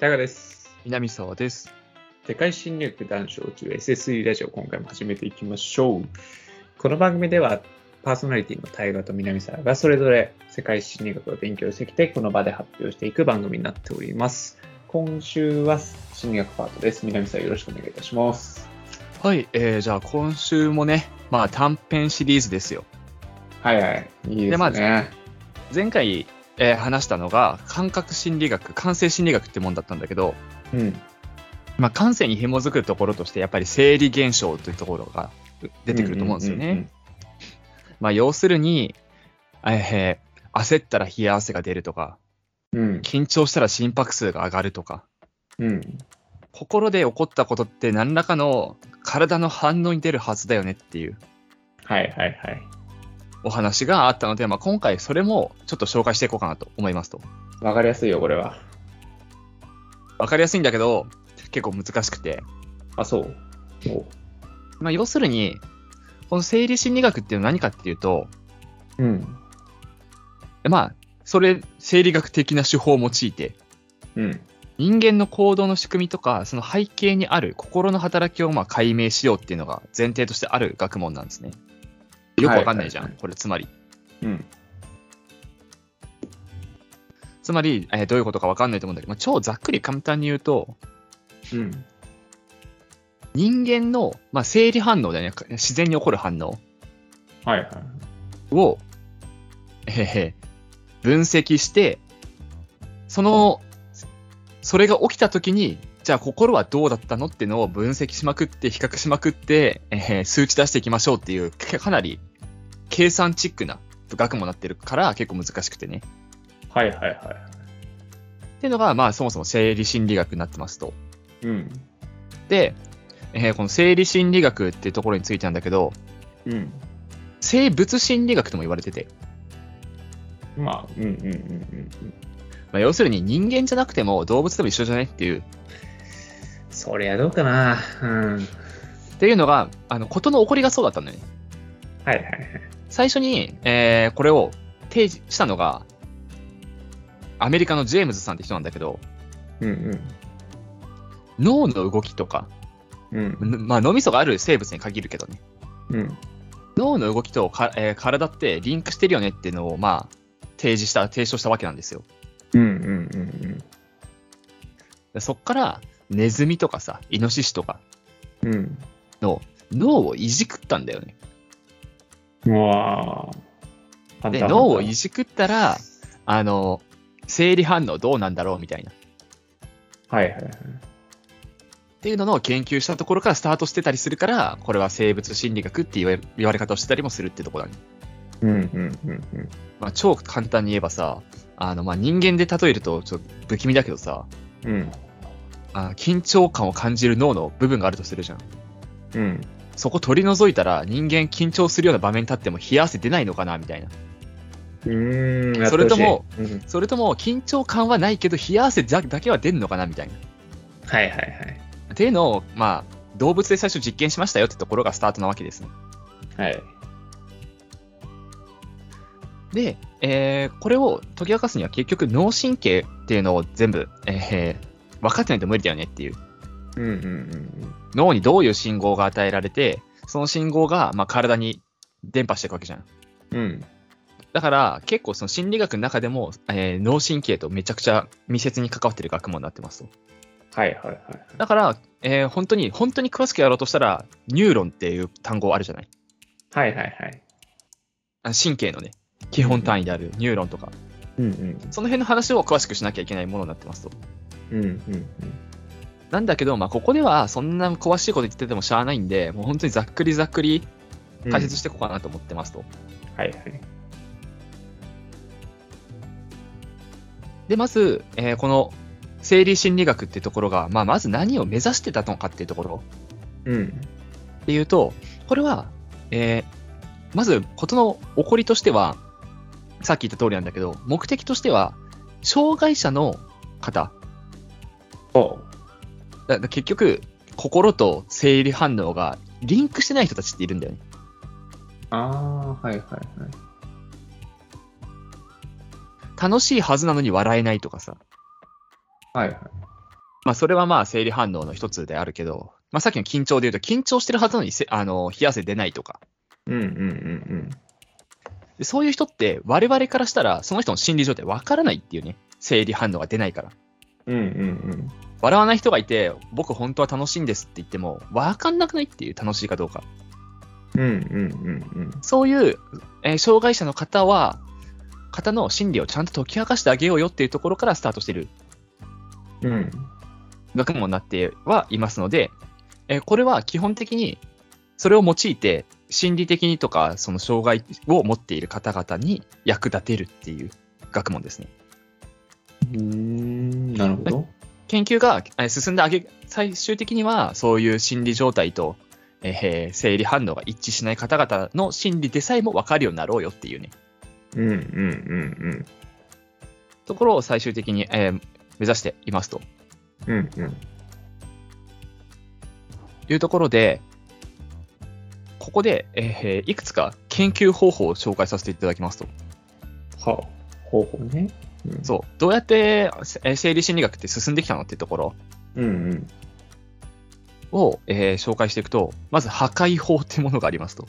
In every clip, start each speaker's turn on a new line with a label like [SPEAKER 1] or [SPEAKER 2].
[SPEAKER 1] タカです。
[SPEAKER 2] 南沢です。
[SPEAKER 1] 世界侵略談笑中 SSE ラジオ今回も始めていきましょう。この番組ではパーソナリティの大河と南沢がそれぞれ世界侵略学を勉強してきてこの場で発表していく番組になっております。今週は侵略パートです。南沢よろしくお願いいたします。
[SPEAKER 2] はい、えー、じゃあ今週もね、まあ短編シリーズですよ。
[SPEAKER 1] はいはい。いいですね。
[SPEAKER 2] でまず前回、えー話したのが感覚心理学、感性心理学ってもんだったんだけど、
[SPEAKER 1] うん。
[SPEAKER 2] まあ感性に紐づくところとしてやっぱり生理現象というところが出てくると思うんですよね。まあ要するに、えー焦ったら冷や汗が出るとか、
[SPEAKER 1] うん。
[SPEAKER 2] 緊張したら心拍数が上がるとか、
[SPEAKER 1] うん。
[SPEAKER 2] 心で起こったことって何らかの体の反応に出るはずだよねっていう
[SPEAKER 1] はいはいはい。
[SPEAKER 2] お話があったので、まあ、今回それもちょっと紹介していこうかなと思いますと。
[SPEAKER 1] わかりやすいよ、これは。
[SPEAKER 2] わかりやすいんだけど、結構難しくて。
[SPEAKER 1] あ、そう。お
[SPEAKER 2] まあ、要するに、この生理心理学っていうのは何かっていうと、
[SPEAKER 1] うん。
[SPEAKER 2] まあ、それ、生理学的な手法を用いて、
[SPEAKER 1] うん。
[SPEAKER 2] 人間の行動の仕組みとか、その背景にある心の働きをまあ解明しようっていうのが前提としてある学問なんですね。よくわかんないじゃん、
[SPEAKER 1] はいはいはい
[SPEAKER 2] これつまり。
[SPEAKER 1] うん。
[SPEAKER 2] つまり、えーどういうことかわかんないと思うんだけど、まあ、超ざっくり簡単に言うと、
[SPEAKER 1] うん。
[SPEAKER 2] 人間の、まあ、生理反応だよね。自然に起こる反応
[SPEAKER 1] はいはい。
[SPEAKER 2] を、えー分析して、その、それが起きた時に、じゃあ心はどうだったのっていうのを分析しまくって、比較しまくって、えー数値出していきましょうっていう、かかなり計算チックな学問になってるから結構難しくてね。
[SPEAKER 1] はいはいはい。
[SPEAKER 2] っていうのが、まあそもそも生理心理学になってますと。
[SPEAKER 1] うん。
[SPEAKER 2] で、えーこの生理心理学っていうところについてなんだけど、
[SPEAKER 1] うん。
[SPEAKER 2] 生物心理学とも言われてて、
[SPEAKER 1] まあ、うんうんうんうん。
[SPEAKER 2] まあ、要するに人間じゃなくても動物でも一緒じゃないっていう、
[SPEAKER 1] そりゃどうかな。うん。
[SPEAKER 2] っていうのが、あの、ことの起こりがそうだったんだよね。
[SPEAKER 1] はいはいはい。
[SPEAKER 2] 最初に、えーこれを提示したのが、アメリカのジェームズさんって人なんだけど、
[SPEAKER 1] うん
[SPEAKER 2] 脳の動きとか、
[SPEAKER 1] うん。うん。
[SPEAKER 2] んまあ脳みそがある生物に限るけどね、
[SPEAKER 1] うん。
[SPEAKER 2] 脳の動きとか、えー体ってリンクしてるよねっていうのを、まあ、提示した、提唱したわけなんですよ。
[SPEAKER 1] うんうんうん
[SPEAKER 2] でそっから、ネズミとかさ、イノシシとか
[SPEAKER 1] うん。うん。
[SPEAKER 2] の脳をいじくったんだよね。
[SPEAKER 1] うわあ。
[SPEAKER 2] で、脳をいじくったら、あの、生理反応どうなんだろうみたいな。っ
[SPEAKER 1] はいはいはい。
[SPEAKER 2] ていうのを研究したところからスタートしてたりするから、これは生物心理学って言われ言われ方をしてたりもするってところだね。
[SPEAKER 1] うんうんうんうん。
[SPEAKER 2] まあ、超簡単に言えばさ、あの、まあ、人間で例えるとちょっと不気味だけどさ、
[SPEAKER 1] うん。
[SPEAKER 2] あ緊張感を感じる脳の部分があるとするじゃん。
[SPEAKER 1] うん。
[SPEAKER 2] そこ取り除いたら人間緊張するような場面に立っても冷や汗出ないのかなみたいな。
[SPEAKER 1] うーん。
[SPEAKER 2] それとも
[SPEAKER 1] うん。
[SPEAKER 2] それとも緊張感はないけど冷や汗だだけは出んのかなみたいな。
[SPEAKER 1] はいはいはい。
[SPEAKER 2] っていうのを、まあ、動物で最初実験しましたよってところがスタートなわけですね。
[SPEAKER 1] はい。
[SPEAKER 2] で、えーこれを解き明かすには結局脳神経っていうのを全部、えー分かってないと無理だよねっていう。
[SPEAKER 1] うんうんうん
[SPEAKER 2] 脳にどういう信号が与えられて、その信号が、まあ、体に伝播していくわけじゃん。
[SPEAKER 1] うん。うん。
[SPEAKER 2] だから結構その心理学の中でも、えー脳神経とめちゃくちゃ密接に関わってる学問になってますと。
[SPEAKER 1] はいはいはい。
[SPEAKER 2] だから、えー本当に、本当に詳しくやろうとしたら、ニューロンっていう単語あるじゃない
[SPEAKER 1] はいはいはい。
[SPEAKER 2] あ神経のね、基本単位であるニューロンとか、
[SPEAKER 1] うんうん。
[SPEAKER 2] その辺の話を詳しくしなきゃいけないものになってますと。
[SPEAKER 1] うんうん
[SPEAKER 2] なんだけど、まあ、ここではそんな詳しいこと言っててもしゃあないんで、もう本当にざっくりざっくり
[SPEAKER 1] うん。
[SPEAKER 2] 解説していこうかなと思ってますと。
[SPEAKER 1] はいはい。
[SPEAKER 2] で、まず、えーこの生理心理学っていうところが、まあ、まず何を目指してたのかっていうところ
[SPEAKER 1] うん。
[SPEAKER 2] っていうと、これは、えーまず、ことの起こりとしては、さっき言った通りなんだけど、目的としては、障害者の方、
[SPEAKER 1] おう。
[SPEAKER 2] だだ結局、心と生理反応がリンクしてない人たちっているんだよね。
[SPEAKER 1] ああ、はいはいはい。
[SPEAKER 2] 楽しいはずなのに笑えないとかさ、
[SPEAKER 1] はいはい。
[SPEAKER 2] まあ、それはまあ、生理反応の一つであるけど、まあ、さっきの緊張で言うと、緊張してるはずなのにせ、あの、冷や汗出ないとか。
[SPEAKER 1] うんうんうん
[SPEAKER 2] でそういう人って、我々からしたら、その人の心理状態わからないっていうね。生理反応が出ないから。
[SPEAKER 1] うん。うんうん
[SPEAKER 2] 笑わない人がいて、僕本当は楽しいんですって言っても、わかんなくないっていう楽しいかどうか。
[SPEAKER 1] うん。うんうんうん
[SPEAKER 2] そういう、えー障害者の方は、方の心理をちゃんと解き明かしてあげようよっていうところからスタートしてる
[SPEAKER 1] うん。うん。
[SPEAKER 2] 学問になってはいますので、えーこれは基本的にそれを用いて心理的にとかその障害を持っている方々に役立てるっていう学問ですね。
[SPEAKER 1] うーん。なるほど。
[SPEAKER 2] 研究がえー進んであげ、最終的にはそういう心理状態と、えー生理反応が一致しない方々の心理でさえも分かるようになろうよっていうね、
[SPEAKER 1] うんうんうん
[SPEAKER 2] ところを最終的に、えー目指していますと
[SPEAKER 1] うん。うんうん。
[SPEAKER 2] いうところで、ここで、えーいくつか研究方法を紹介させていただきますと。
[SPEAKER 1] はあ。方法ね。うん
[SPEAKER 2] そう。どうやってえー生理心理学って進んできたのっていうところ
[SPEAKER 1] うんうん。
[SPEAKER 2] を、えー紹介していくと、まず破壊法っていうものがありますと。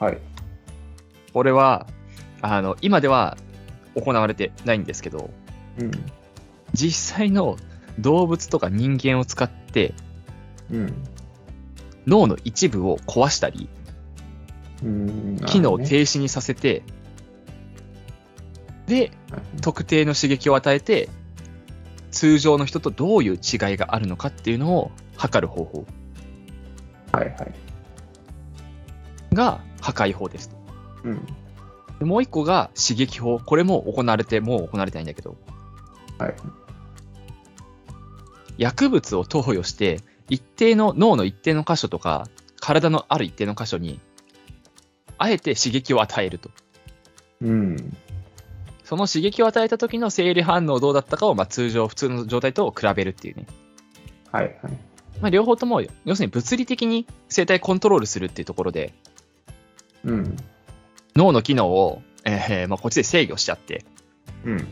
[SPEAKER 1] はい。
[SPEAKER 2] これは、あの、今では行われてないんですけど、
[SPEAKER 1] うん。
[SPEAKER 2] 実際の動物とか人間を使って
[SPEAKER 1] うん。
[SPEAKER 2] 脳の一部を壊したり、
[SPEAKER 1] うん。
[SPEAKER 2] 機能を停止にさせて、で、特定の刺激を与えて、通常の人とどういう違いがあるのかっていうのを測る方法
[SPEAKER 1] はいはい。
[SPEAKER 2] が破壊法ですと。
[SPEAKER 1] うん。
[SPEAKER 2] でもう一個が刺激法。これも行われて、もう行われてないんだけど、
[SPEAKER 1] はい。
[SPEAKER 2] 薬物を投与して、一定の脳の一定の箇所とか、体のある一定の箇所に、あえて刺激を与えると。
[SPEAKER 1] うん。
[SPEAKER 2] その刺激を与えた時の生理反応どうだったかを、まあ、通常、普通の状態と比べるっていうね。
[SPEAKER 1] はいはい。
[SPEAKER 2] まあ、両方とも、要するに物理的に生体コントロールするっていうところで、
[SPEAKER 1] うん。
[SPEAKER 2] 脳の機能を、えーまあ、こっちで制御しちゃって、
[SPEAKER 1] うん。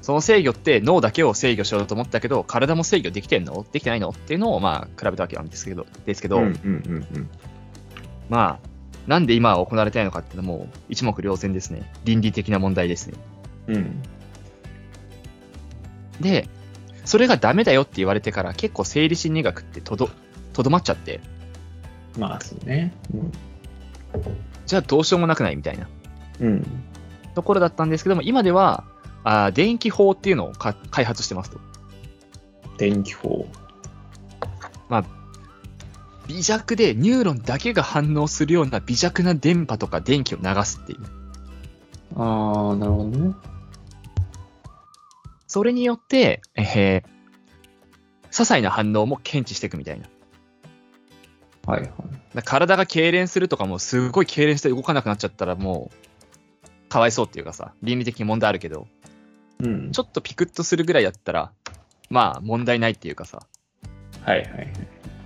[SPEAKER 2] その制御って脳だけを制御しようと思ったけど、体も制御できてんの？できてないの？っていうのをまあ比べたわけなんですけど、ですけど、
[SPEAKER 1] うんうんうん
[SPEAKER 2] まあ、なんで今は行われてないのかっていうのも一目瞭然ですね。倫理的な問題ですね。
[SPEAKER 1] うん。うん。
[SPEAKER 2] で、それがダメだよって言われてから結構生理心理学ってとど、とどまっちゃって、
[SPEAKER 1] まあ、そうね。うん。
[SPEAKER 2] じゃあどうしようもなくないみたいな
[SPEAKER 1] うん。
[SPEAKER 2] ところだったんですけども、今では、あー電気法っていうのをか開発してますと。
[SPEAKER 1] 電気法。
[SPEAKER 2] 微弱でニューロンだけが反応するような微弱な電波とか電気を流すっていう。
[SPEAKER 1] ああ、なるほどね。
[SPEAKER 2] それによって、えー、些細な反応も検知していくみたいな。
[SPEAKER 1] はいはい。
[SPEAKER 2] 体が痙攣するとかもすごい痙攣して動かなくなっちゃったらもう、かわいそうっていうかさ、倫理的に問題あるけど、
[SPEAKER 1] うん。
[SPEAKER 2] ちょっとピクッとするぐらいだったら、まあ問題ないっていうかさ、
[SPEAKER 1] はいはいはい。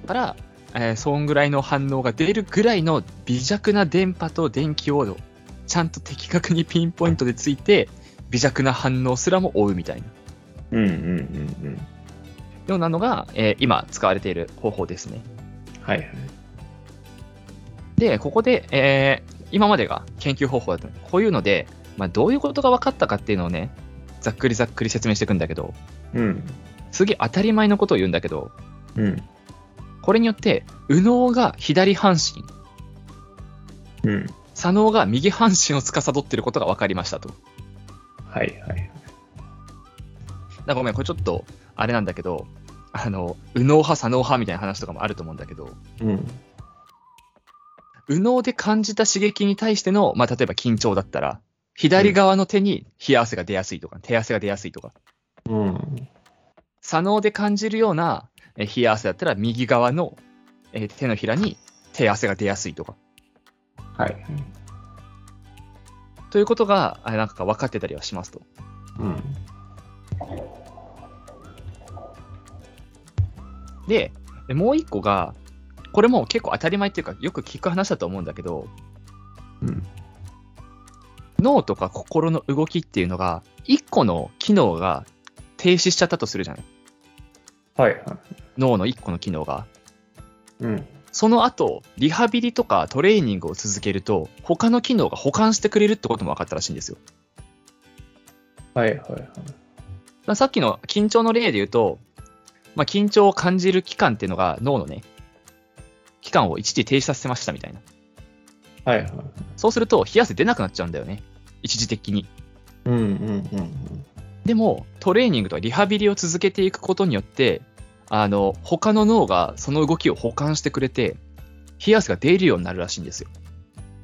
[SPEAKER 2] から、えーそんぐらいの反応が出るぐらいの微弱な電波と電気をちゃんと的確にピンポイントでついて、微弱な反応すらも追うみたいな。
[SPEAKER 1] うんうんうんうん。
[SPEAKER 2] ようなのが、えー今使われている方法ですね。
[SPEAKER 1] はいはい。
[SPEAKER 2] で、ここで、えー今までが研究方法だったのでこういうので、まあ、どういうことが分かったかっていうのをね、ざっくりざっくり説明していくんだけど、
[SPEAKER 1] うん。
[SPEAKER 2] すげえ当たり前のことを言うんだけど、
[SPEAKER 1] うん。
[SPEAKER 2] これによって、右脳が左半身、
[SPEAKER 1] うん。
[SPEAKER 2] 左脳が右半身を司っていることが分かりましたと。
[SPEAKER 1] はいはい。
[SPEAKER 2] だからごめん、これちょっと、あれなんだけど、あの、右脳派、左脳派みたいな話とかもあると思うんだけど、
[SPEAKER 1] うん。
[SPEAKER 2] 右脳で感じた刺激に対しての、まあ、例えば緊張だったら、左側の手に冷や汗が出やすいとか、手汗が出やすいとか、
[SPEAKER 1] うん。
[SPEAKER 2] 左脳で感じるようなえー冷や汗だったら、右側のえー手のひらに手汗が出やすいとか、
[SPEAKER 1] はいはい。
[SPEAKER 2] ということが、あなんか分かってたりはしますと。
[SPEAKER 1] うん。
[SPEAKER 2] で、でもう一個が、これも結構当たり前っていうか、よく聞く話だと思うんだけど、
[SPEAKER 1] うん。
[SPEAKER 2] 脳とか心の動きっていうのが、一個の機能が停止しちゃったとするじゃない？
[SPEAKER 1] はいはい。
[SPEAKER 2] 脳の1個の機能が。
[SPEAKER 1] うん。
[SPEAKER 2] その後、リハビリとかトレーニングを続けると、他の機能が補完してくれるってことも分かったらしいんですよ。
[SPEAKER 1] はいはいはい。
[SPEAKER 2] まあさっきの緊張の例で言うと、まあ、緊張を感じる期間っていうのが脳のね、期間を一時停止させましたみたいな。
[SPEAKER 1] はいはい。
[SPEAKER 2] そうすると、冷や汗出なくなっちゃうんだよね。一時的に。
[SPEAKER 1] うんうんうん
[SPEAKER 2] でも、トレーニングとかリハビリを続けていくことによって、あの、他の脳がその動きを補完してくれて、冷や汗が出るようになるらしいんですよ。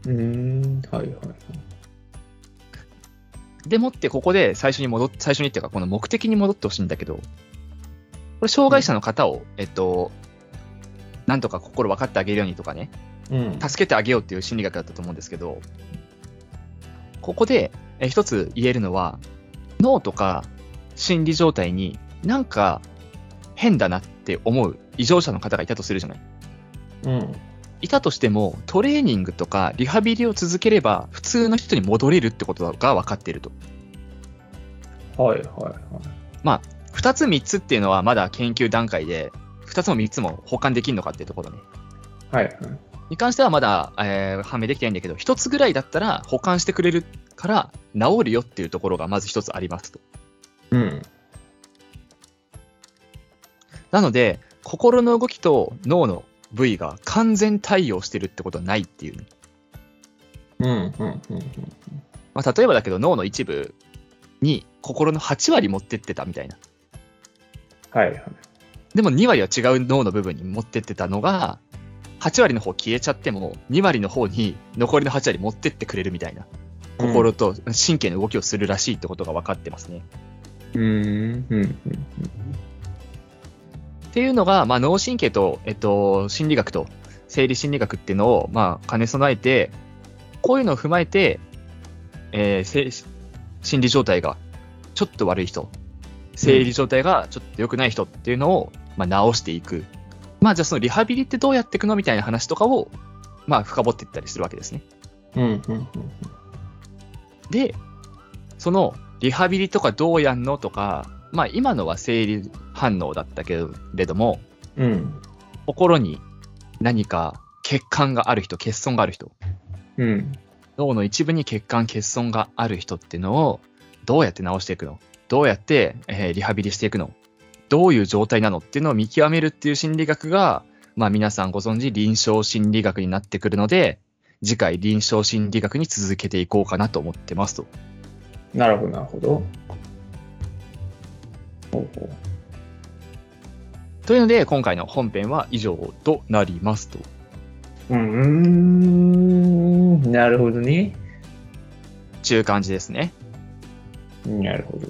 [SPEAKER 1] うん。はいはいはい。
[SPEAKER 2] でもって、ここで最初に戻っ、最初にっていうか、この目的に戻ってほしいんだけど、これ、障害者の方を、えっと、なんとか心分かってあげるようにとかね、
[SPEAKER 1] うん。
[SPEAKER 2] 助けてあげようっていう心理学だったと思うんですけど、ここでえ一つ言えるのは、脳とか心理状態になんか変だなって思う異常者の方がいたとするじゃない。
[SPEAKER 1] うん。
[SPEAKER 2] いたとしても、トレーニングとかリハビリを続ければ、普通の人に戻れるってことが分かっていると。
[SPEAKER 1] はいはいはい。
[SPEAKER 2] 二つ三つっていうのはまだ研究段階で、二つも三つも補完できるのかっていうところね。
[SPEAKER 1] はいはい。
[SPEAKER 2] に関してはまだ、えー判明できてないんだけど、一つぐらいだったら補完してくれるから治るよっていうところがまず一つありますと。
[SPEAKER 1] うん。
[SPEAKER 2] なので、心の動きと脳の部位が完全対応してるってことはないっていうね、
[SPEAKER 1] うんうんうんうん。
[SPEAKER 2] まあ、例えばだけど脳の一部に心の8割持ってってたみたいな。
[SPEAKER 1] はいはい。
[SPEAKER 2] でも2割は違う脳の部分に持ってってたのが、8割の方消えちゃっても、2割の方に残りの8割持ってってくれるみたいな。心と神経の動きをするらしいってことが分かってますね。
[SPEAKER 1] うん。うんうん
[SPEAKER 2] っていうのが、まあ、脳神経と、えっと、心理学と生理心理学っていうのを、まあ、兼ね備えて、こういうのを踏まえて、えーせ心理状態がちょっと悪い人、生理状態がちょっと良くない人っていうのを、まあ、直していく。まあ、じゃあそのリハビリってどうやっていくのみたいな話とかを、まあ、深掘っていったりするわけですね。
[SPEAKER 1] うんうんうん
[SPEAKER 2] で、そのリハビリとかどうやんのとか、まあ今のは生理反応だったけれども、
[SPEAKER 1] うん。
[SPEAKER 2] 心に何か血管がある人、欠損がある人、
[SPEAKER 1] うん。
[SPEAKER 2] 脳の一部に血管、欠損がある人っていうのをどうやって治していくの？どうやって、えーリハビリしていくの？どういう状態なのっていうのを見極めるっていう心理学が、まあ皆さんご存知臨床心理学になってくるので、次回臨床心理学に続けていこうかなと思ってますと。
[SPEAKER 1] なるほど、なるほど。ほうほ
[SPEAKER 2] というので、今回の本編は以上となりますと。
[SPEAKER 1] う。うーん。なるほどね。
[SPEAKER 2] ちゅう感じですね。
[SPEAKER 1] なるほど。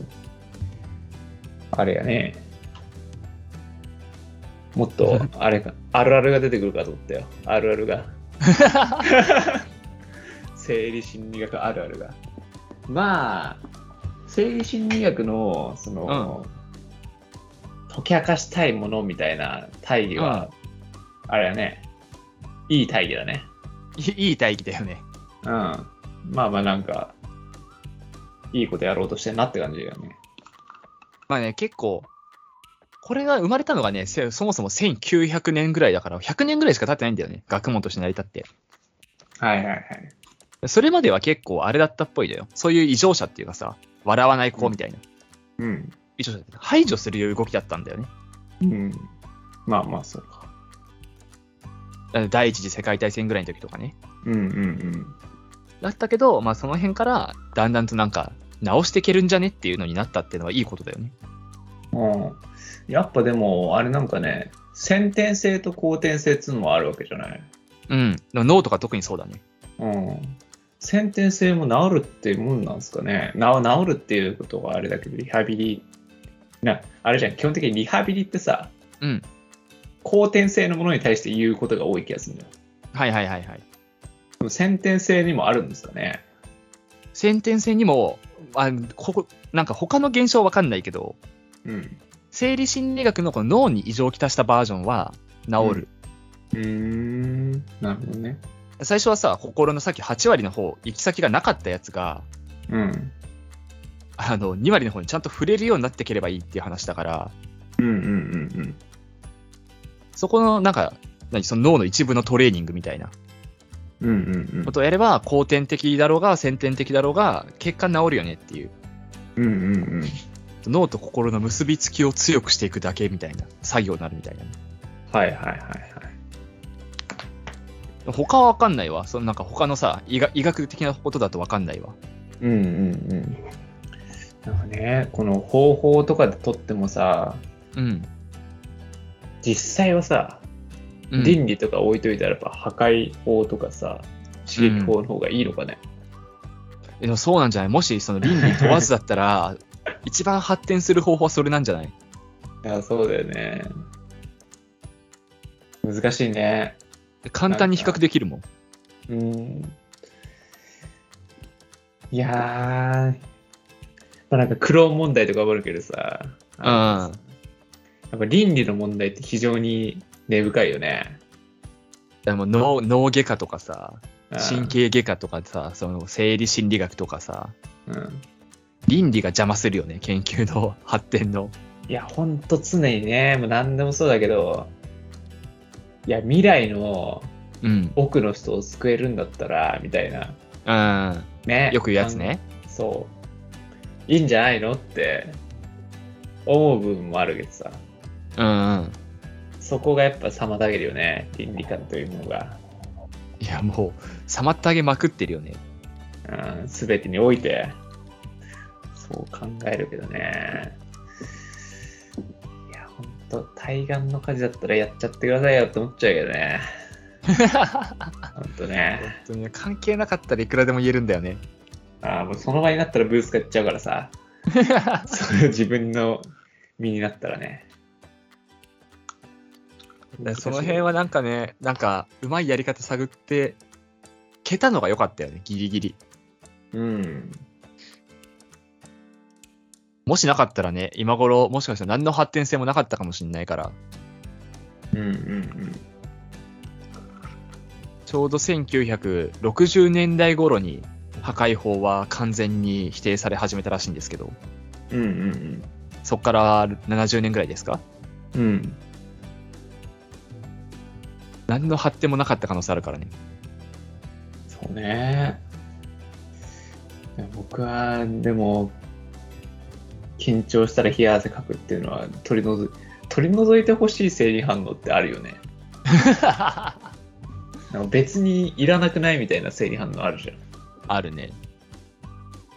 [SPEAKER 1] あれやね。もっと、あれか、あるあるが出てくるかと思ったよ。あるあるが。生理心理学あるあるが。まあ、生理心理学の、その、解き明かしたいものみたいな大義は、あれやね。いい大義だね。
[SPEAKER 2] い いい大義だよね。
[SPEAKER 1] うん。まあまあなんか、いいことやろうとしてんなって感じだよね。
[SPEAKER 2] まあね、結構、これが生まれたのがね、せそもそも1900年ぐらいだから、100年ぐらいしか経ってないんだよね。学問として成り立って。
[SPEAKER 1] はいはいはい。
[SPEAKER 2] それまでは結構あれだったっぽいだよ。そういう異常者っていうかさ、笑わない子みたいな。
[SPEAKER 1] うん。
[SPEAKER 2] 異常者って排除する動きだったんだよね。
[SPEAKER 1] うん。まあまあそうか。
[SPEAKER 2] 第一次世界大戦ぐらいの時とかね。
[SPEAKER 1] うんうん
[SPEAKER 2] だったけど、まあその辺から、だんだんとなんか、直していけるんじゃねっていうのになったっていうのはいいことだよね。
[SPEAKER 1] うん。うん。やっぱでも、あれなんかね、先天性と後天性っていうのもあるわけじゃない？
[SPEAKER 2] うん。脳とか特にそうだね。
[SPEAKER 1] うん。先天性も治るってもんなんですかね？な治るっていうことがあれだけど、リハビリ、な、あれじゃん、基本的にリハビリってさ、
[SPEAKER 2] うん。
[SPEAKER 1] 後天性のものに対して言うことが多い気がするんだよ。
[SPEAKER 2] はいはいはいはい。
[SPEAKER 1] 先天性にもあるんですかね。
[SPEAKER 2] 先天性にも、あここなんか他の現象はわかんないけど、
[SPEAKER 1] うん。
[SPEAKER 2] 生理心理学のこの脳に異常をきたしたバージョンは治る。
[SPEAKER 1] うーん。なるほどね。
[SPEAKER 2] 最初はさ、心のさっき8割の方、行き先がなかったやつが、
[SPEAKER 1] うん。
[SPEAKER 2] あの、2割の方にちゃんと触れるようになってければいいっていう話だから、
[SPEAKER 1] ううんうんうん
[SPEAKER 2] そこの、なんか、何、その脳の一部のトレーニングみたいなことをやれば、後天的だろうが、先天的だろうが、結果治るよねっていう。
[SPEAKER 1] うんうんうん。
[SPEAKER 2] 脳と心の結びつきを強くしていくだけみたいな作業になるみたいなね。
[SPEAKER 1] はいはいはいはい。
[SPEAKER 2] 他はわかんないわ。そのなんか他のさ、医学医学的なことだとわかんないわ。
[SPEAKER 1] うんうんうん。なんかね、この方法とかでとってもさ、
[SPEAKER 2] うん。
[SPEAKER 1] 実際はさ、
[SPEAKER 2] うん
[SPEAKER 1] 倫理とか置いといたらやっぱ破壊法とかさ、刺激法の方がいいのかね？
[SPEAKER 2] でもそうなんじゃない？もしその倫理問わずだったら、一番発展する方法はそれなんじゃない？
[SPEAKER 1] いや、そうだよね。難しいね。
[SPEAKER 2] 簡単に比較できるもん。
[SPEAKER 1] うん。いやー、まあ、なんかクローン問題とかもあるけどさ、あのやっぱ倫理の問題って非常に根深いよね。
[SPEAKER 2] でも脳脳外科とかさ、
[SPEAKER 1] うん
[SPEAKER 2] 神経外科とかさ、その生理心理学とかさ、
[SPEAKER 1] うん。
[SPEAKER 2] 倫理が邪魔するよね、研究の 発展の。
[SPEAKER 1] いや、ほんと常にね、もう何でもそうだけど、いや、未来の
[SPEAKER 2] うん。
[SPEAKER 1] 奥の人を救えるんだったら、みたいな。
[SPEAKER 2] うん。
[SPEAKER 1] ね。
[SPEAKER 2] よく言うやつね。
[SPEAKER 1] そう。いいんじゃないのって思う部分もあるけどさ、
[SPEAKER 2] うんうん。
[SPEAKER 1] そこがやっぱ妨げるよね、倫理観というものが。
[SPEAKER 2] いや、もう、妨げまくってるよね。
[SPEAKER 1] うん、全てにおいて、そう考えるけどね。いや、ほんと、対岸の火事だったらやっちゃってくださいよって思っちゃうけどね。ほんとね。
[SPEAKER 2] 本当に関係なかったらいくらでも言えるんだよね。
[SPEAKER 1] ああ、もうその場になったらブース買っちゃうからさ、それ自分の身になったらね。
[SPEAKER 2] その辺はなんかね、なんか、うまいやり方探って、消えたのが良かったよね、ギリギリ。
[SPEAKER 1] うん。
[SPEAKER 2] もしなかったらね、今頃、もしかしたら何の発展性もなかったかもしれないから、
[SPEAKER 1] うんうんうん。
[SPEAKER 2] ちょうど1960年代頃に破壊法は完全に否定され始めたらしいんですけど、
[SPEAKER 1] うんうん
[SPEAKER 2] そこから70年ぐらいですか？
[SPEAKER 1] うん。うん。
[SPEAKER 2] 何の発展もなかった可能性あるからね。
[SPEAKER 1] そうね。僕は、でも、緊張したら冷や汗かくっていうのは取り除い取り除いてほしい生理反応ってあるよね。別にいらなくないみたいな生理反応あるじゃん。
[SPEAKER 2] あるね。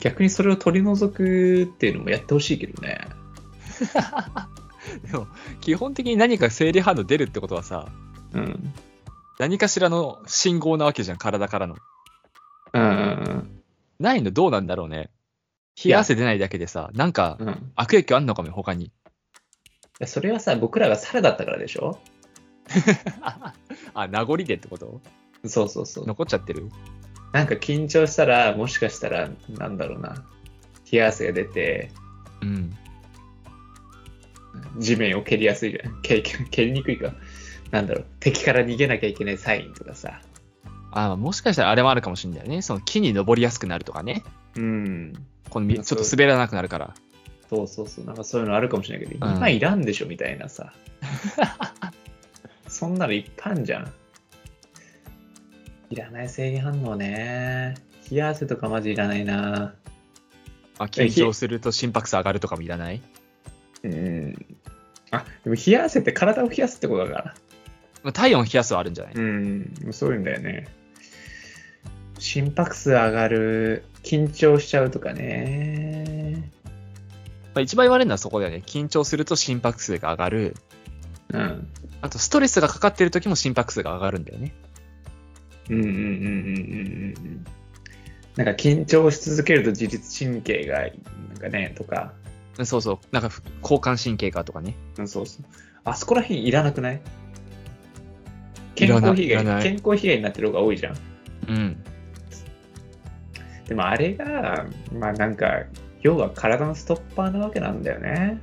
[SPEAKER 1] 逆にそれを取り除くっていうのもやってほしいけどね。
[SPEAKER 2] でも、基本的に何か生理反応出るってことはさ、
[SPEAKER 1] うん。
[SPEAKER 2] 何かしらの信号なわけじゃん、体からの。
[SPEAKER 1] うんうん
[SPEAKER 2] ないのどうなんだろうね。冷や汗出ないだけでさ、なんか。悪影響あんのかもよ、他に。
[SPEAKER 1] それはさ、僕らが猿だったからでしょ？
[SPEAKER 2] あ、名残でってこと？
[SPEAKER 1] そうそうそう。
[SPEAKER 2] 残っちゃってる？
[SPEAKER 1] なんか緊張したら、もしかしたら、なんだろうな。冷や汗が出て、
[SPEAKER 2] うん。
[SPEAKER 1] 地面を蹴りやすいじゃん。蹴り蹴りにくいか。なんだろう。敵から逃げなきゃいけないサインとかさ。
[SPEAKER 2] あ、もしかしたらあれもあるかもしれないよね。その木に登りやすくなるとかね。
[SPEAKER 1] うん。
[SPEAKER 2] このちょっと滑らなくなるから。
[SPEAKER 1] そうそうそう。なんかそういうのあるかもしれないけど、
[SPEAKER 2] うん
[SPEAKER 1] 今いらんでしょみたいなさ。そんなのいっぱいあんじゃん。いらない生理反応ね。冷や汗とかマジいらないな。
[SPEAKER 2] あ、緊張すると心拍数上がるとかもいらない？
[SPEAKER 1] うん。あ、でも冷や汗って体を冷やすってことだから。
[SPEAKER 2] まあ体温冷やすはあるんじゃない、
[SPEAKER 1] うん、そういうんだよね。心拍数上がる、緊張しちゃうとかね。
[SPEAKER 2] まあ、一番言われるのはそこだよね。緊張すると心拍数が上がる。
[SPEAKER 1] うん。
[SPEAKER 2] あと、ストレスがかかってる時も心拍数が上がるんだよね。
[SPEAKER 1] うんうんうんうんうんうん。なんか緊張し続けると自律神経が、なんかね、とか、
[SPEAKER 2] そうそう。なんか、交感神経がとかね。
[SPEAKER 1] うんそうそう。あそこら辺いらなくない？
[SPEAKER 2] い
[SPEAKER 1] 健康被害、健康被害になってる方が多いじゃん。
[SPEAKER 2] うん。
[SPEAKER 1] でもあれが、まあなんか、要は体のストッパーなわけなんだよね。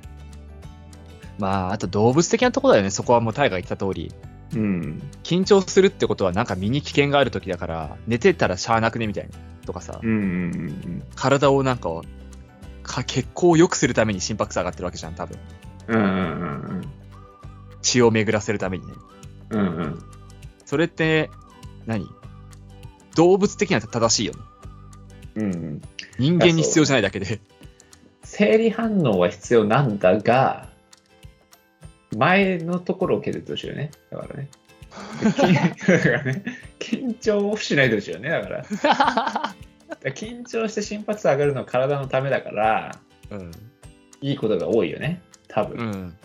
[SPEAKER 2] まあ、あと動物的なところだよね。そこはもうタイが言った通り。
[SPEAKER 1] うん。
[SPEAKER 2] 緊張するってことはなんか身に危険がある時だから、寝てたらしゃあなくねみたいな。とかさ、
[SPEAKER 1] うんうんうんうん。
[SPEAKER 2] 体をなんか、か血行を良くするために心拍数上がってるわけじゃん、多分。
[SPEAKER 1] うんうん
[SPEAKER 2] 血を巡らせるためにね。
[SPEAKER 1] うん。うんうん。
[SPEAKER 2] それって何、動物的には正しいよね。
[SPEAKER 1] うんうん。
[SPEAKER 2] 人間に必要じゃないだけで。
[SPEAKER 1] 生理反応は必要なんだが、前のところを削ってほしいよね。だからね。緊だからね、緊張をしないでほしいよね。だから。だから緊張して心拍数上がるのは体のためだから、
[SPEAKER 2] うん。
[SPEAKER 1] いいことが多いよね。多分。
[SPEAKER 2] うん。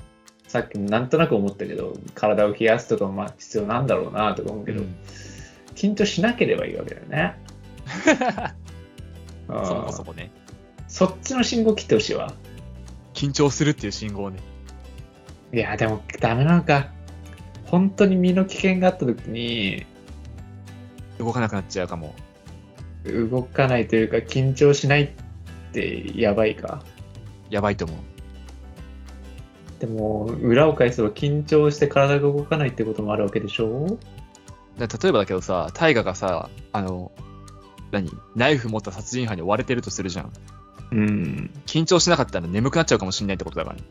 [SPEAKER 1] さっきもなんとなく思ったけど、体を冷やすとかもまあ必要なんだろうなとか思うけど、緊張しなければいいわけだよね。うん
[SPEAKER 2] そもそもね。
[SPEAKER 1] そっちの信号切ってほしいわ。
[SPEAKER 2] 緊張するっていう信号ね。
[SPEAKER 1] いや、でもダメなのか。本当に身の危険があった時に、
[SPEAKER 2] 動かなくなっちゃうかも。
[SPEAKER 1] 動かないというか、緊張しないってやばいか。
[SPEAKER 2] やばいと思う。
[SPEAKER 1] でも、裏を返せば緊張して体が動かないってこともあるわけでしょ
[SPEAKER 2] だ例えばだけどさ、大河がさ、あの、何？ナイフ持った殺人犯に追われてるとするじゃん。
[SPEAKER 1] うん。
[SPEAKER 2] 緊張しなかったら眠くなっちゃうかもしれないってことだからね。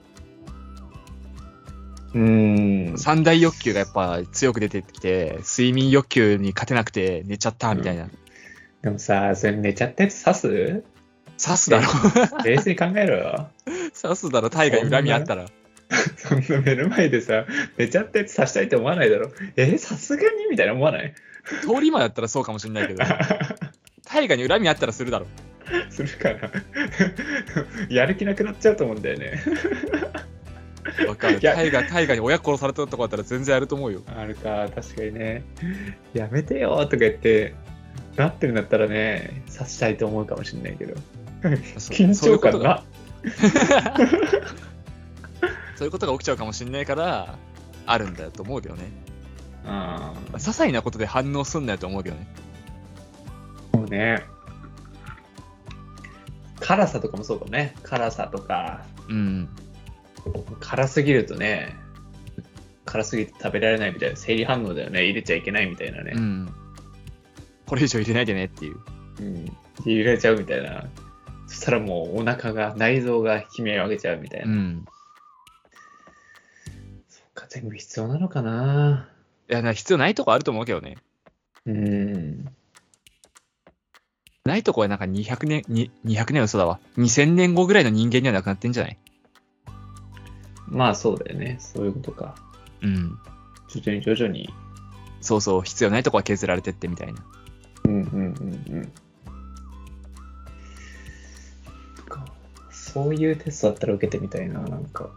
[SPEAKER 1] うん。
[SPEAKER 2] 三大欲求がやっぱ強く出てきて、睡眠欲求に勝てなくて寝ちゃったみたいな。
[SPEAKER 1] でもさ、それ寝ちゃったやつ刺す？
[SPEAKER 2] 刺すだろ。
[SPEAKER 1] 冷静に考えろよ。
[SPEAKER 2] 刺すだろ、大河に恨みあったら。
[SPEAKER 1] そんな目の前でさ、寝ちゃったやつ刺したいって思わないだろ。え、さすがに？みたいな思わない？
[SPEAKER 2] 通り魔だったらそうかもしれないけど、大河に恨みあったらするだろ。
[SPEAKER 1] するかな やる気なくなっちゃうと思うんだよね。
[SPEAKER 2] わかる。
[SPEAKER 1] いや
[SPEAKER 2] 大河、大河に親殺されたとこだったら全然やると思うよ。
[SPEAKER 1] あるか、確かにね。やめてよとか言って、なってるんだったらね、刺したいと思うかもしれないけど。緊張感な。
[SPEAKER 2] そういうことが起きちゃうかもしれないから、あるんだと思うけどね。
[SPEAKER 1] あ
[SPEAKER 2] 些細なことで反応すんなよと思うけどね。
[SPEAKER 1] もうね。辛さとかもそうかもね。辛さとか、
[SPEAKER 2] うん。
[SPEAKER 1] 辛すぎるとね、辛すぎて食べられないみたいな生理反応だよね。入れちゃいけないみたいなね。
[SPEAKER 2] うん。これ以上入れないでねっていう。
[SPEAKER 1] うん。入れちゃうみたいな。そしたらもうお腹が、内臓が悲鳴を上げちゃうみたいな。
[SPEAKER 2] うん。
[SPEAKER 1] そっか、全部必要なのかない
[SPEAKER 2] や、な必要ないとこあると思うけどね。
[SPEAKER 1] うん。
[SPEAKER 2] ないとこはなんか200年、に200年は嘘だわ。2000年後ぐらいの人間にはなくなってんじゃない？
[SPEAKER 1] まあそうだよね。そういうことか。
[SPEAKER 2] うん。
[SPEAKER 1] 徐々に徐々に。
[SPEAKER 2] そうそう、必要ないとこは削られてってみたいな。
[SPEAKER 1] うんうんうんうん。そういうテストだったら受けてみたいな、なんか。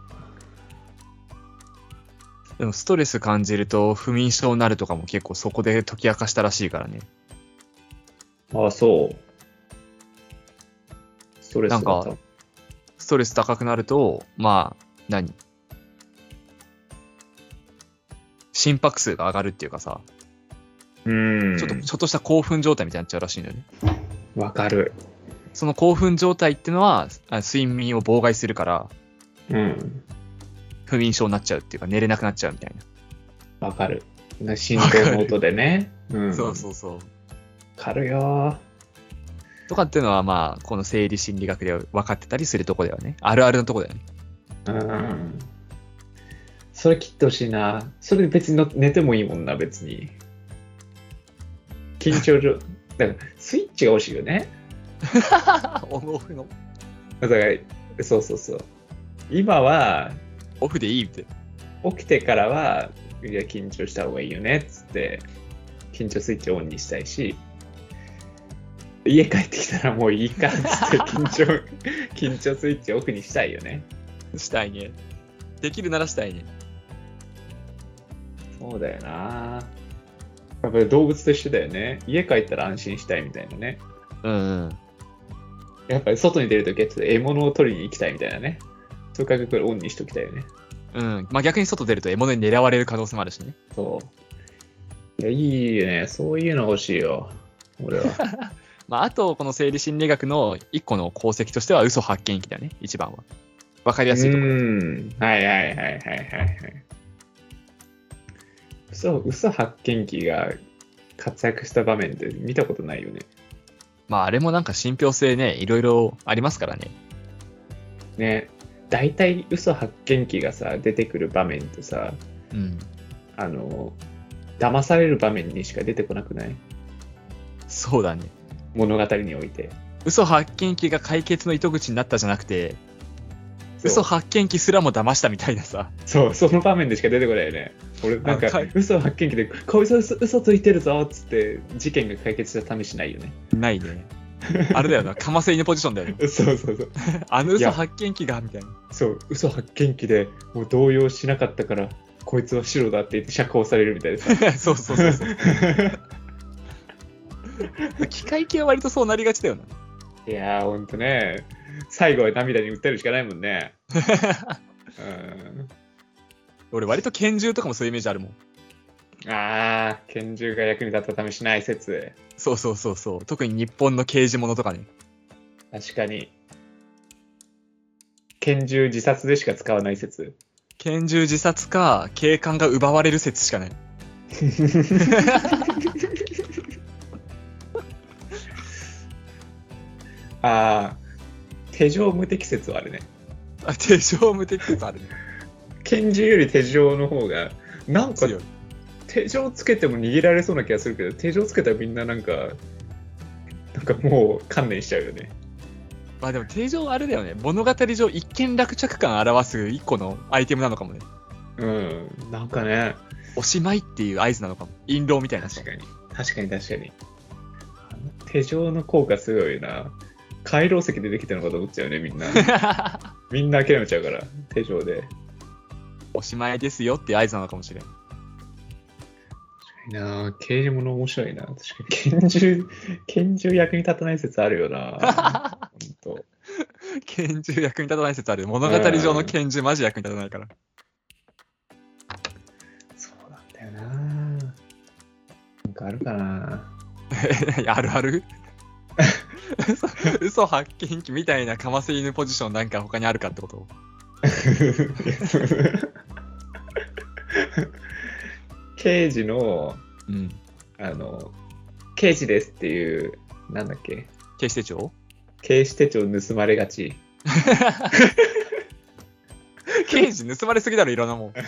[SPEAKER 2] でもストレス感じると不眠症になるとかも結構そこで解き明かしたらしいからね。
[SPEAKER 1] ああ、そう。ストレス
[SPEAKER 2] なんかストレス高くなると、まあ、何？心拍数が上がるっていうかさ、
[SPEAKER 1] うん。
[SPEAKER 2] ちょっと、ちょっとした興奮状態みたいになっちゃうらしいんだよね。
[SPEAKER 1] わかる。
[SPEAKER 2] その興奮状態っていうのは、あ睡眠を妨害するから、
[SPEAKER 1] うん。
[SPEAKER 2] 不眠症になっちゃうっていうか、寝れなくなっちゃうみたい
[SPEAKER 1] わかる。な心臓の音でね。うん。
[SPEAKER 2] うそう。
[SPEAKER 1] かるよ
[SPEAKER 2] とかっていうのは、まあ、この生理心理学では分かってたりするとこだよね。あるあるのとこだよね。
[SPEAKER 1] うん。それ切ってほしいな。それで別にの寝てもいいもんな、別に。緊張状。だから、スイッチが欲しいよね。
[SPEAKER 2] オンオフの。
[SPEAKER 1] だから、そうそうそう。今は、
[SPEAKER 2] オフでいいって。
[SPEAKER 1] 起きてからは、いや、緊張した方がいいよね、っつって、緊張スイッチをオンにしたいし、家帰ってきたらもういいか、っつって、緊張、緊張スイッチオフにしたいよね。
[SPEAKER 2] したいね。できるならしたいね。
[SPEAKER 1] そうだよなやっぱり動物と一緒だよね。家帰ったら安心したいみたいなね。
[SPEAKER 2] うんうん。
[SPEAKER 1] やっぱり外に出るときはちょっと獲物を取りに行きたいみたいなね。そういう感覚でオンにしときたいよね。
[SPEAKER 2] うん。まあ逆に外出ると獲物に狙われる可能性もあるしね。
[SPEAKER 1] そう。いや、いいよね。そういうの欲しいよ。俺は。
[SPEAKER 2] まああと、この生理心理学の一個の功績としては嘘発見器だね。一番は。わかりやすいところ。
[SPEAKER 1] うん。はいはいはいはいはいはい。嘘、嘘発見器が活躍した場面って見たことないよね。
[SPEAKER 2] まああれもなんか信憑性ね、いろいろありますからね。
[SPEAKER 1] ね。大体嘘発見器がさ、出てくる場面ってさ、
[SPEAKER 2] うん。
[SPEAKER 1] あの、騙される場面にしか出てこなくない？
[SPEAKER 2] そうだね。
[SPEAKER 1] 物語において。
[SPEAKER 2] 嘘発見器が解決の糸口になったじゃなくて、嘘発見器すらも騙したみたいなさ。
[SPEAKER 1] そう、その場面でしか出てこないよね。俺、なんか嘘発見器で、こいつ嘘嘘ついてるぞっつって、事件が解決した試しないよね。
[SPEAKER 2] ないね。あれだよな、かませ犬ポジションだよね。
[SPEAKER 1] そうそうそう。
[SPEAKER 2] あの嘘発見器が、みたいな。
[SPEAKER 1] そう、嘘発見器でもう動揺しなかったから、こいつは白だって言って釈放されるみたいなさ。
[SPEAKER 2] そうそうそうそう。機械系は割とそうなりがちだよな。
[SPEAKER 1] いやー、ほんとね、最後は涙に訴えるしかないもんね。う ん
[SPEAKER 2] 俺割と拳銃とかもそういうイメージあるもん。
[SPEAKER 1] あー、拳銃が役に立った試しない説。
[SPEAKER 2] そうそうそうそう。特に日本の刑事物とかね。
[SPEAKER 1] 確かに。拳銃自殺でしか使わない説。
[SPEAKER 2] 拳銃自殺か、警官が奪われる説しかない。
[SPEAKER 1] あー、手錠無敵説はあるね。
[SPEAKER 2] あ、手錠無敵説あるね。
[SPEAKER 1] 拳銃より手錠の方が、なんか。手錠つけても逃げられそうな気がするけど、手錠つけたらみんななんか、なんかもう観念しちゃうよね。
[SPEAKER 2] まあでも手錠あれだよね。物語上一見落着感を表す一個のアイテムなのかもね。
[SPEAKER 1] うん、なんかね、
[SPEAKER 2] おしまいっていう合図なのかも。印籠みたいなさ
[SPEAKER 1] 確。かに、確かに確かに。手錠の効果すごいな。回廊石でできたのかと思っちゃうね、みんな。みんな諦めちゃうから、手錠で。
[SPEAKER 2] おしまいですよって合図なのかもしれん。
[SPEAKER 1] 確かにな刑事物面白いな。確かに拳銃、拳銃役に立たない説あるよな。ほんと。
[SPEAKER 2] 拳銃役に立たない説ある。物語上の拳銃マジ役に立たないから。
[SPEAKER 1] そうなんだよな。なんかあるかな。
[SPEAKER 2] あるある？嘘嘘発見器みたいなかませ犬ポジションなんか他にあるかってこと？
[SPEAKER 1] 刑事の、
[SPEAKER 2] うん。
[SPEAKER 1] あの、刑事ですっていう、なんだっけ、
[SPEAKER 2] 警視手帳？
[SPEAKER 1] 警視手帳盗まれがち。
[SPEAKER 2] 刑事盗まれすぎだろ、いろんなもん。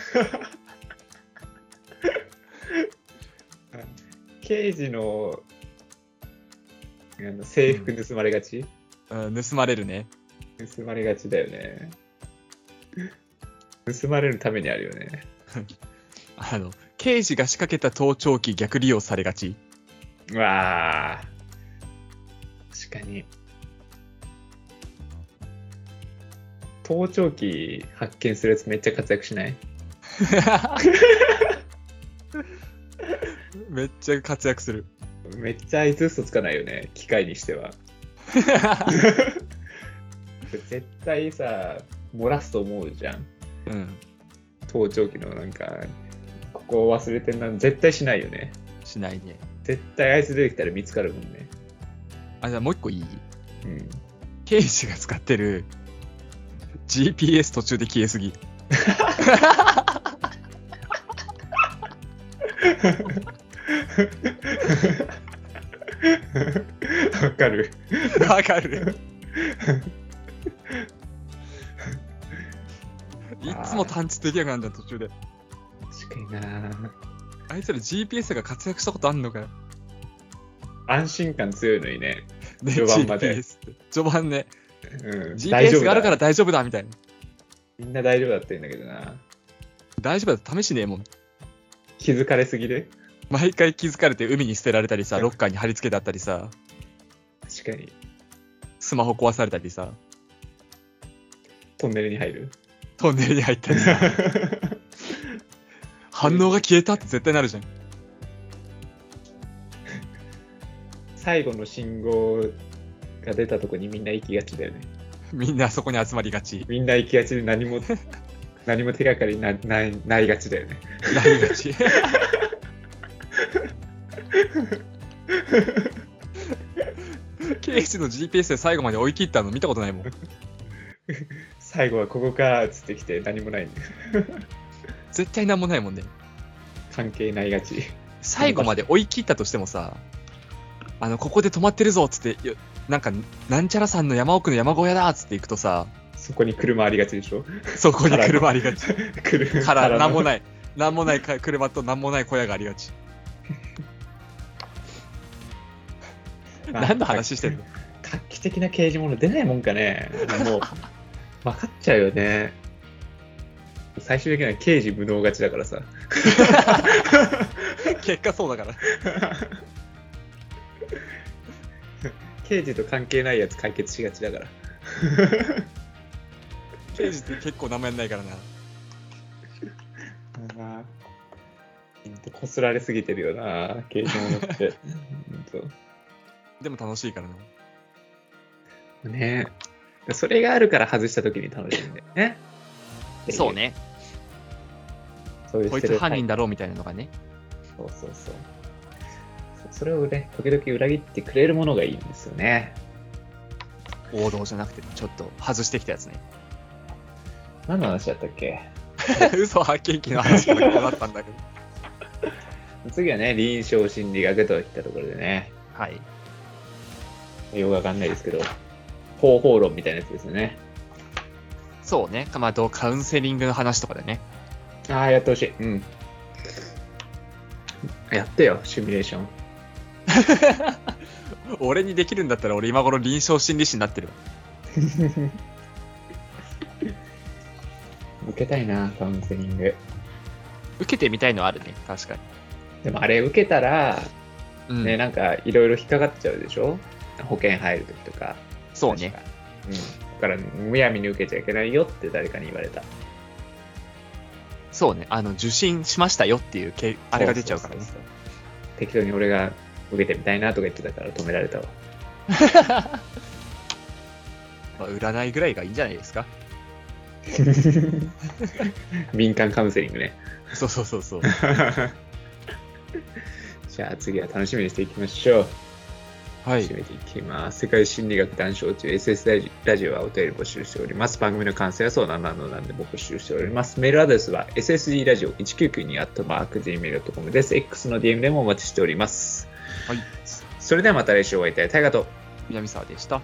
[SPEAKER 1] 刑事のあの制服盗まれがち、
[SPEAKER 2] うん、盗まれるね。
[SPEAKER 1] 盗まれがちだよね。盗まれるためにあるよね。
[SPEAKER 2] あの、刑事が仕掛けた盗聴器逆利用されがち。
[SPEAKER 1] うわあ。確かに。盗聴器発見するやつめっちゃ活躍しない？
[SPEAKER 2] めっちゃ活躍する。
[SPEAKER 1] めっちゃあいつ嘘つかないよね、機械にしては。絶対さ、漏らすと思うじゃん。
[SPEAKER 2] うん。
[SPEAKER 1] 盗聴器のなんか、ここを忘れてんな、絶対しないよね。
[SPEAKER 2] しないね。
[SPEAKER 1] 絶対あいつ出てきたら見つかるもんね。
[SPEAKER 2] あ、じゃあもう一個いい？
[SPEAKER 1] うん。
[SPEAKER 2] 刑事が使ってる GPS 途中で消えすぎ。
[SPEAKER 1] わかる。
[SPEAKER 2] わかる。いつも探知できなくなるじゃん、途中で。
[SPEAKER 1] 確かにな
[SPEAKER 2] あいつら GPS が活躍したことあんのかよ。
[SPEAKER 1] 安心感強いのにね。
[SPEAKER 2] ね
[SPEAKER 1] 序盤まで
[SPEAKER 2] 序盤ね。
[SPEAKER 1] うん。
[SPEAKER 2] GPS があるから大丈夫だみたいな。
[SPEAKER 1] みんな大丈夫だって言うんだけどな。
[SPEAKER 2] 大丈夫だ試しねえもん。
[SPEAKER 1] 気づかれすぎる？
[SPEAKER 2] 毎回気づかれて海に捨てられたりさ、ロッカーに貼り付けてあったりさ、
[SPEAKER 1] 確かに。
[SPEAKER 2] スマホ壊されたりさ、
[SPEAKER 1] トンネルに入る？
[SPEAKER 2] トンネルに入ったりさ、反応が消えたって絶対なるじゃん。
[SPEAKER 1] 最後の信号が出たとこにみんな行きがちだよね。
[SPEAKER 2] みんなそこに集まりがち。
[SPEAKER 1] みんな行きがちで何も、何も手がかりなないないがちだよね。
[SPEAKER 2] なりがち。刑事の GPS で最後まで追い切ったの見たことないもん。
[SPEAKER 1] 最後はここかっつってきて何もない、ね、
[SPEAKER 2] 絶対なんもないもんね。
[SPEAKER 1] 関係ないがち。
[SPEAKER 2] 最後まで追い切ったとしてもさ、あの、ここで止まってるぞっつって、よなんか、なんちゃらさんの山奥の山小屋だっつって行くとさ、
[SPEAKER 1] そこに車ありがちでしょ？
[SPEAKER 2] そこに車ありがち。
[SPEAKER 1] 車
[SPEAKER 2] から、なんも
[SPEAKER 1] い。
[SPEAKER 2] ない。なんもないか車となんもない小屋がありがち。何の話してんの？
[SPEAKER 1] 画期的な刑事物出ないもんかね。もう、分かっちゃうよね。最終的には刑事無能勝ちだからさ。
[SPEAKER 2] 結果そうだから。
[SPEAKER 1] 刑事と関係ないやつ解決しがちだから。
[SPEAKER 2] 刑事って結構何もやんないからな。
[SPEAKER 1] こすられすぎてるよな、刑事物って。
[SPEAKER 2] でも楽しいからな。
[SPEAKER 1] とねそれがあるから外した時に楽しいんだよね。
[SPEAKER 2] そう。ね。
[SPEAKER 1] そういう
[SPEAKER 2] こいつ犯人だろうみたいなのがね。
[SPEAKER 1] そうそうそう。それをね、時々裏切ってくれるものがいいんですよね。
[SPEAKER 2] 王道じゃなくて、ちょっと外してきたやつね。
[SPEAKER 1] 何の話だったっけ？
[SPEAKER 2] 嘘発見器の話からこうなったんだけど。
[SPEAKER 1] 次はね、臨床心理学といったところでね、
[SPEAKER 2] はい。
[SPEAKER 1] よくわかんないですけど、方法論みたいなやつですよね。
[SPEAKER 2] そうね。まあ、カウンセリングの話とかでね。
[SPEAKER 1] ああ、やってほしい。うん。やってよ、シミュレーション。
[SPEAKER 2] 俺にできるんだったら俺今頃臨床心理士になってるわ。
[SPEAKER 1] 受けたいな、カウンセリング。
[SPEAKER 2] 受けてみたいのはあるね。確かに。
[SPEAKER 1] でもあれ受けたら、
[SPEAKER 2] うん
[SPEAKER 1] ね、なんかいろいろ引っかかっちゃうでしょ？保険入るときとか。
[SPEAKER 2] そうね。
[SPEAKER 1] うん。だから、むやみに受けちゃいけないよって誰かに言われた。
[SPEAKER 2] そうね。あの、受診しましたよっていうけ、あれが出ちゃうからね
[SPEAKER 1] そ。そそう適当に俺が受けてみたいなとか言ってたから止められたわ。
[SPEAKER 2] まあ、占いぐらいがいいんじゃないですか。
[SPEAKER 1] 民間カウンセリングね。
[SPEAKER 2] そうそうそうそう。
[SPEAKER 1] じゃあ次は楽しみにしていきましょう。
[SPEAKER 2] はい
[SPEAKER 1] 締。めていきます。世界心理学談笑中 SS ラジラジオはお便り募集しております。番組の感想や相談などなんでも募集しております。メールアドレスは ssd ラジオ1992 at mark gmail.com です。X の DM でもお待ちしております。
[SPEAKER 2] はい。
[SPEAKER 1] それではまた来週お会いいたい。タイガと
[SPEAKER 2] 南沢でした。